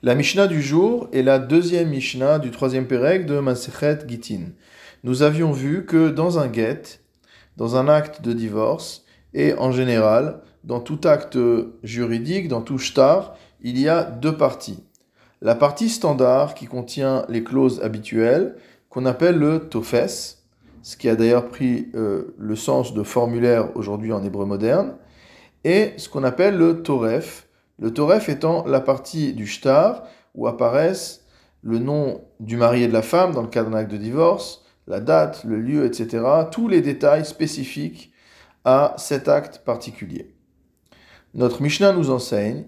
La Mishnah du jour est la deuxième Mishnah du troisième Pérec de Masechet Gitin. Nous avions vu que dans un get, dans un acte de divorce, et en général, dans tout acte juridique, dans tout shtar, il y a deux parties. La partie standard qui contient les clauses habituelles, qu'on appelle le tofes, ce qui a d'ailleurs pris euh, le sens de formulaire aujourd'hui en hébreu moderne, et ce qu'on appelle le toref, le toref étant la partie du shtar où apparaissent le nom du mari et de la femme dans le cas d'un acte de divorce, la date, le lieu, etc. Tous les détails spécifiques à cet acte particulier. Notre Mishnah nous enseigne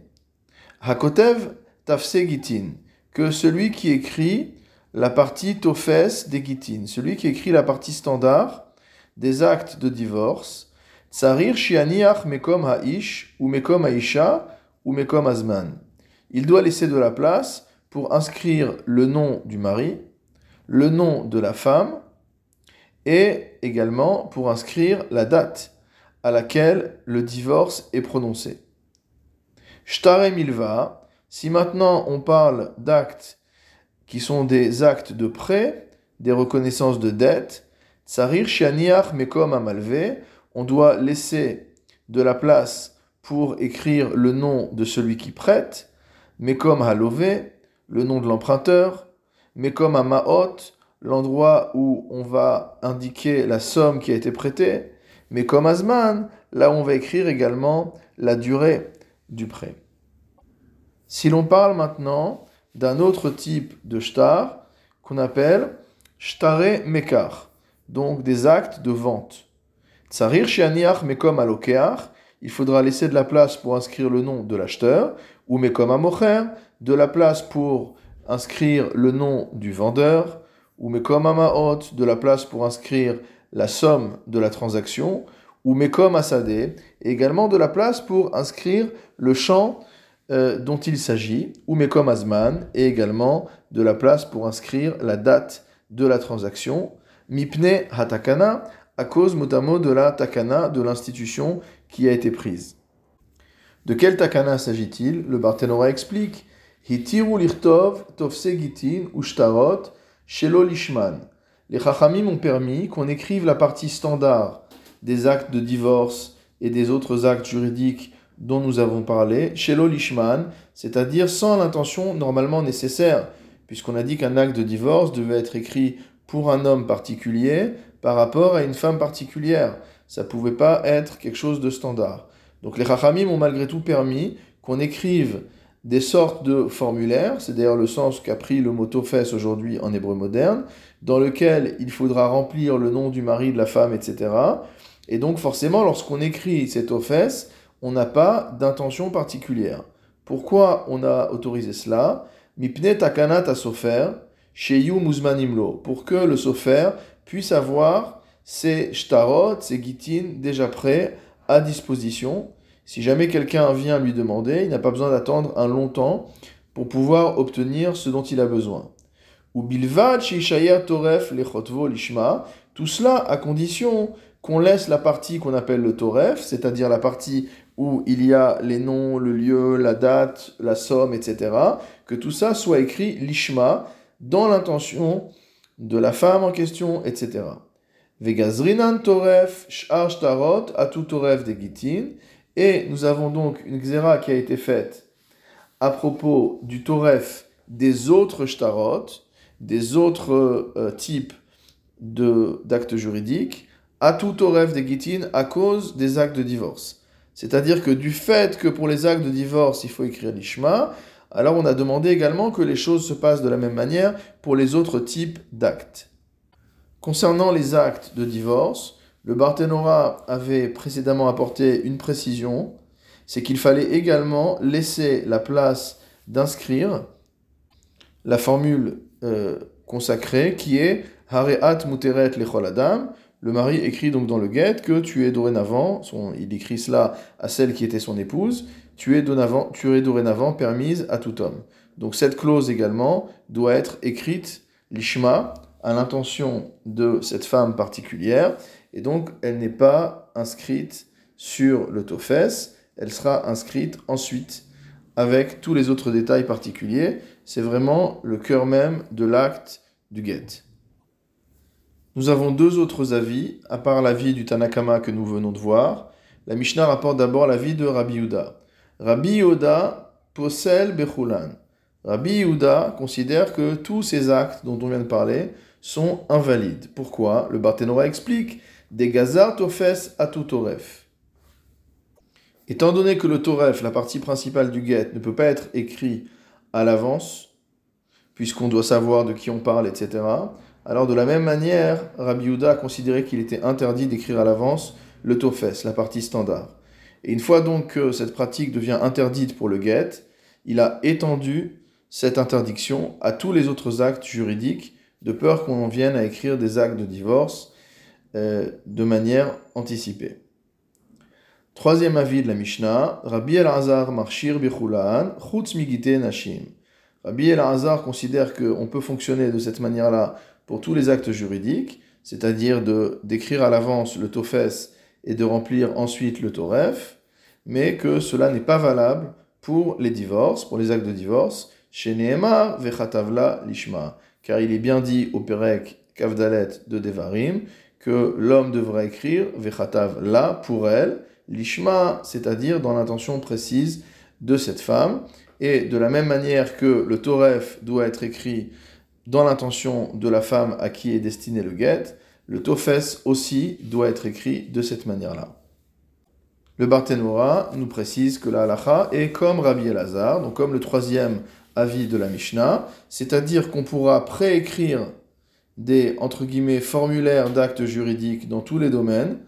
Hakotev Tafse Gitin, que celui qui écrit la partie Tofes des Gitin, celui qui écrit la partie standard des actes de divorce, Tsarir Shianiach Mekom Haish ou Mekom Haisha, ou Mekom Azman. Il doit laisser de la place pour inscrire le nom du mari, le nom de la femme, et également pour inscrire la date à laquelle le divorce est prononcé. Shtare milva, si maintenant on parle d'actes qui sont des actes de prêt, des reconnaissances de dette, tsarir shianiach mekom amalve, on doit laisser de la place pour écrire le nom de celui qui prête, mais comme à Lové, le nom de l'emprunteur, mais comme à Maot, l'endroit où on va indiquer la somme qui a été prêtée, mais comme Azman, là où on va écrire également la durée du prêt. Si l'on parle maintenant d'un autre type de shtar qu'on appelle shtare mekar, donc des actes de vente. Tsarir shianiach mekom alokeach, il faudra laisser de la place pour inscrire le nom de l'acheteur, ou mais comme de la place pour inscrire le nom du vendeur, ou mais comme de la place pour inscrire la somme de la transaction, ou mais comme également de la place pour inscrire le champ euh, dont il s'agit, ou mais comme azman, et également de la place pour inscrire la date de la transaction, mipne hatakana, à cause motamo de la takana de l'institution qui a été prise. De quel takana s'agit-il? Le Barthénora explique lirtov shelo lishman. Les Chachamim ont permis qu'on écrive la partie standard des actes de divorce et des autres actes juridiques dont nous avons parlé, shelo lishman, c'est-à-dire sans l'intention normalement nécessaire, puisqu'on a dit qu'un acte de divorce devait être écrit pour un homme particulier par rapport à une femme particulière. Ça pouvait pas être quelque chose de standard. Donc les Chachamim ont malgré tout permis qu'on écrive des sortes de formulaires, c'est d'ailleurs le sens qu'a pris le mot tofes aujourd'hui en hébreu moderne, dans lequel il faudra remplir le nom du mari, de la femme, etc. Et donc forcément, lorsqu'on écrit ces tofes, on n'a pas d'intention particulière. Pourquoi on a autorisé cela? Mipne takanat sofer, sheyu muzmanimlo, pour que le sofer puisse avoir ses shtarot, ses gitin déjà prêts à disposition. Si jamais quelqu'un vient lui demander, il n'a pas besoin d'attendre un long temps pour pouvoir obtenir ce dont il a besoin. Ou bilvad toref lechotvo lishma, tout cela à condition qu'on laisse la partie qu'on appelle le toref, c'est-à-dire la partie où il y a les noms, le lieu, la date, la somme, etc., que tout ça soit écrit lishma dans l'intention de la femme en question, etc. Vegazrinan toref sh'ar shtarot atu toref de gitin. Et nous avons donc une xéra qui a été faite à propos du toref des autres shtarot, des autres euh, types d'actes juridiques, atu toref de gitin à cause des actes de divorce. C'est-à-dire que du fait que pour les actes de divorce, il faut écrire l'ishma, alors on a demandé également que les choses se passent de la même manière pour les autres types d'actes. Concernant les actes de divorce, le Barthénora avait précédemment apporté une précision, c'est qu'il fallait également laisser la place d'inscrire la formule euh, consacrée qui est Hareat muteret lechol adam. Le mari écrit donc dans le guet que tu es dorénavant, il écrit cela à celle qui était son épouse, tu es, dorénavant, permise à tout homme. Donc cette clause également doit être écrite, l'ishma, à l'intention de cette femme particulière, et donc elle n'est pas inscrite sur le tofes, elle sera inscrite ensuite avec tous les autres détails particuliers. C'est vraiment le cœur même de l'acte du get. Nous avons deux autres avis, à part l'avis du Tanakama que nous venons de voir. La Mishnah rapporte d'abord l'avis de Rabbi Yuda. Rabbi Yuda possède Bechulan. Rabbi Yehuda considère que tous ces actes dont on vient de parler sont invalides. Pourquoi? Le Barthénora explique des gazar tofes à tout toref. Étant donné que le toref, la partie principale du get, ne peut pas être écrit à l'avance, puisqu'on doit savoir de qui on parle, etc., alors de la même manière, Rabbi Yehuda a considéré qu'il était interdit d'écrire à l'avance le tofes, la partie standard. Et une fois donc que cette pratique devient interdite pour le get, il a étendu cette interdiction à tous les autres actes juridiques, de peur qu'on en vienne à écrire des actes de divorce euh, de manière anticipée. Troisième avis de la Mishnah, Rabbi El-Azar marchir bichulaan, chutz nashim. Rabbi El-Azar considère qu'on peut fonctionner de cette manière-là pour tous les actes juridiques, c'est-à-dire de d'écrire à l'avance le tofes et de remplir ensuite le toref, mais que cela n'est pas valable pour les divorces, pour les actes de divorce, chez Nehemar, Vechatavla Lishma. Car il est bien dit au Perek Kavdalet de Devarim que l'homme devrait écrire Vechatav la pour elle, Lishma, c'est-à-dire dans l'intention précise de cette femme. Et de la même manière que le Toref doit être écrit dans l'intention de la femme à qui est destiné le guet, le Tofes aussi doit être écrit de cette manière-là. Le Barthénora nous précise que la halacha est comme Rabbi Elazar, donc comme le troisième avis de la Mishnah, c'est-à-dire qu'on pourra préécrire des formulaires d'actes juridiques dans tous les domaines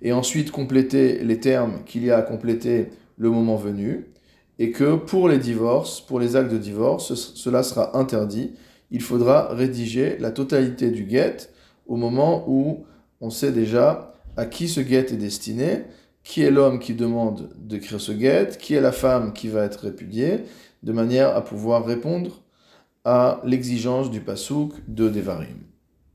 et ensuite compléter les termes qu'il y a à compléter le moment venu et que pour les divorces, pour les actes de divorce, cela sera interdit. Il faudra rédiger la totalité du guet au moment où on sait déjà à qui ce guet est destiné, qui est l'homme qui demande d'écrire ce guet, qui est la femme qui va être répudiée, de manière à pouvoir répondre à l'exigence du pasouk de Devarim.